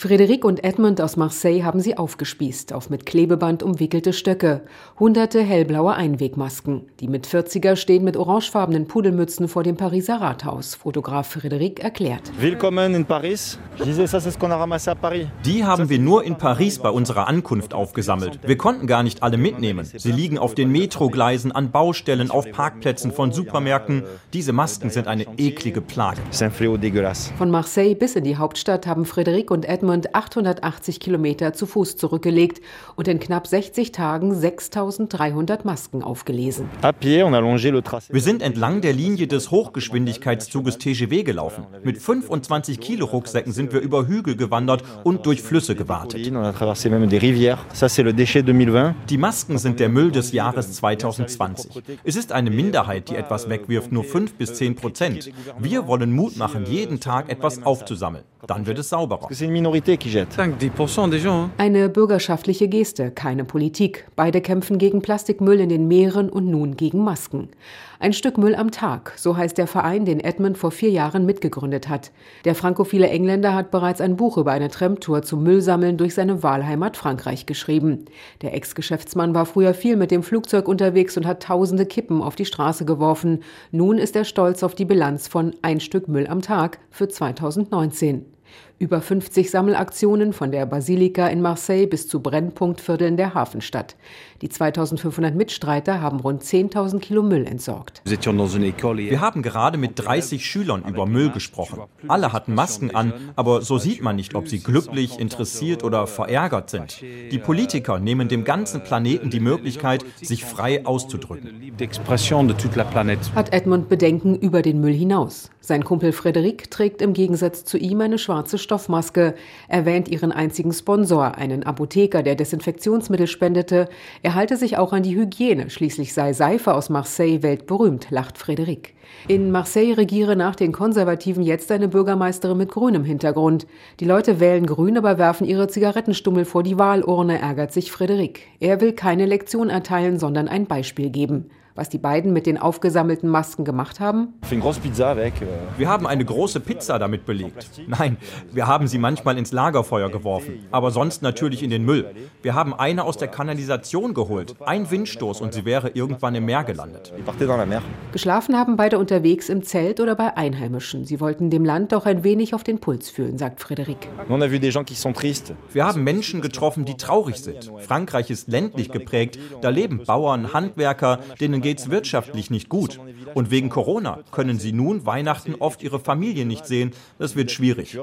Frédéric und Edmund aus Marseille haben sie aufgespießt auf mit Klebeband umwickelte Stöcke, hunderte hellblaue Einwegmasken. Die mit 40er stehen mit orangefarbenen Pudelmützen vor dem Pariser Rathaus. Fotograf Frédéric erklärt. Willkommen in Paris. Die haben wir nur in Paris bei unserer Ankunft aufgesammelt. Wir konnten gar nicht alle mitnehmen. Sie liegen auf den Metrogleisen, an Baustellen, auf Parkplätzen von Supermärkten. Diese Masken sind eine eklige Plage. Von Marseille bis in die Hauptstadt haben Frédéric und Edmund Edmund 880 Kilometer zu Fuß zurückgelegt und in knapp 60 Tagen 6300 Masken aufgelesen. Wir sind entlang der Linie des Hochgeschwindigkeitszuges TGW gelaufen. Mit 25 Kilo Rucksäcken sind wir über Hügel gewandert und durch Flüsse gewartet. Die Masken sind der Müll des Jahres 2020. Es ist eine Minderheit, die etwas wegwirft, nur 5 bis 10 Prozent. Wir wollen Mut machen, jeden Tag etwas aufzusammeln. Dann wird es sauberer. Eine bürgerschaftliche Geste, keine Politik. Beide kämpfen gegen Plastikmüll in den Meeren und nun gegen Masken. Ein Stück Müll am Tag, so heißt der Verein, den Edmund vor vier Jahren mitgegründet hat. Der frankophile Engländer hat bereits ein Buch über eine Tramtour zum Müllsammeln durch seine Wahlheimat Frankreich geschrieben. Der Ex-Geschäftsmann war früher viel mit dem Flugzeug unterwegs und hat tausende Kippen auf die Straße geworfen. Nun ist er stolz auf die Bilanz von ein Stück Müll am Tag für 2019. Über 50 Sammelaktionen von der Basilika in Marseille bis zu Brennpunktvierteln der Hafenstadt. Die 2500 Mitstreiter haben rund 10.000 Kilo Müll entsorgt. Wir haben gerade mit 30 Schülern über Müll gesprochen. Alle hatten Masken an, aber so sieht man nicht, ob sie glücklich, interessiert oder verärgert sind. Die Politiker nehmen dem ganzen Planeten die Möglichkeit, sich frei auszudrücken. Hat Edmund Bedenken über den Müll hinaus. Sein Kumpel Frederik trägt im Gegensatz zu ihm eine schwarze Stoffmaske, erwähnt ihren einzigen Sponsor, einen Apotheker, der Desinfektionsmittel spendete. Er halte sich auch an die Hygiene, schließlich sei Seife aus Marseille weltberühmt, lacht Frédéric. In Marseille regiere nach den Konservativen jetzt eine Bürgermeisterin mit grünem Hintergrund. Die Leute wählen grün, aber werfen ihre Zigarettenstummel vor die Wahlurne, ärgert sich Frédéric. Er will keine Lektion erteilen, sondern ein Beispiel geben was die beiden mit den aufgesammelten Masken gemacht haben? Euh, wir haben eine große Pizza damit belegt. Nein, wir haben sie manchmal ins Lagerfeuer geworfen, aber sonst natürlich in den Müll. Wir haben eine aus der Kanalisation geholt. Ein Windstoß und sie wäre irgendwann im Meer gelandet. Geschlafen haben beide unterwegs im Zelt oder bei Einheimischen. Sie wollten dem Land doch ein wenig auf den Puls fühlen, sagt Frédéric. Wir haben Menschen getroffen, die traurig sind. Frankreich ist ländlich geprägt. Da leben Bauern, Handwerker, denen geht es wirtschaftlich nicht gut. Und wegen Corona können sie nun Weihnachten oft ihre Familie nicht sehen. Das wird schwierig.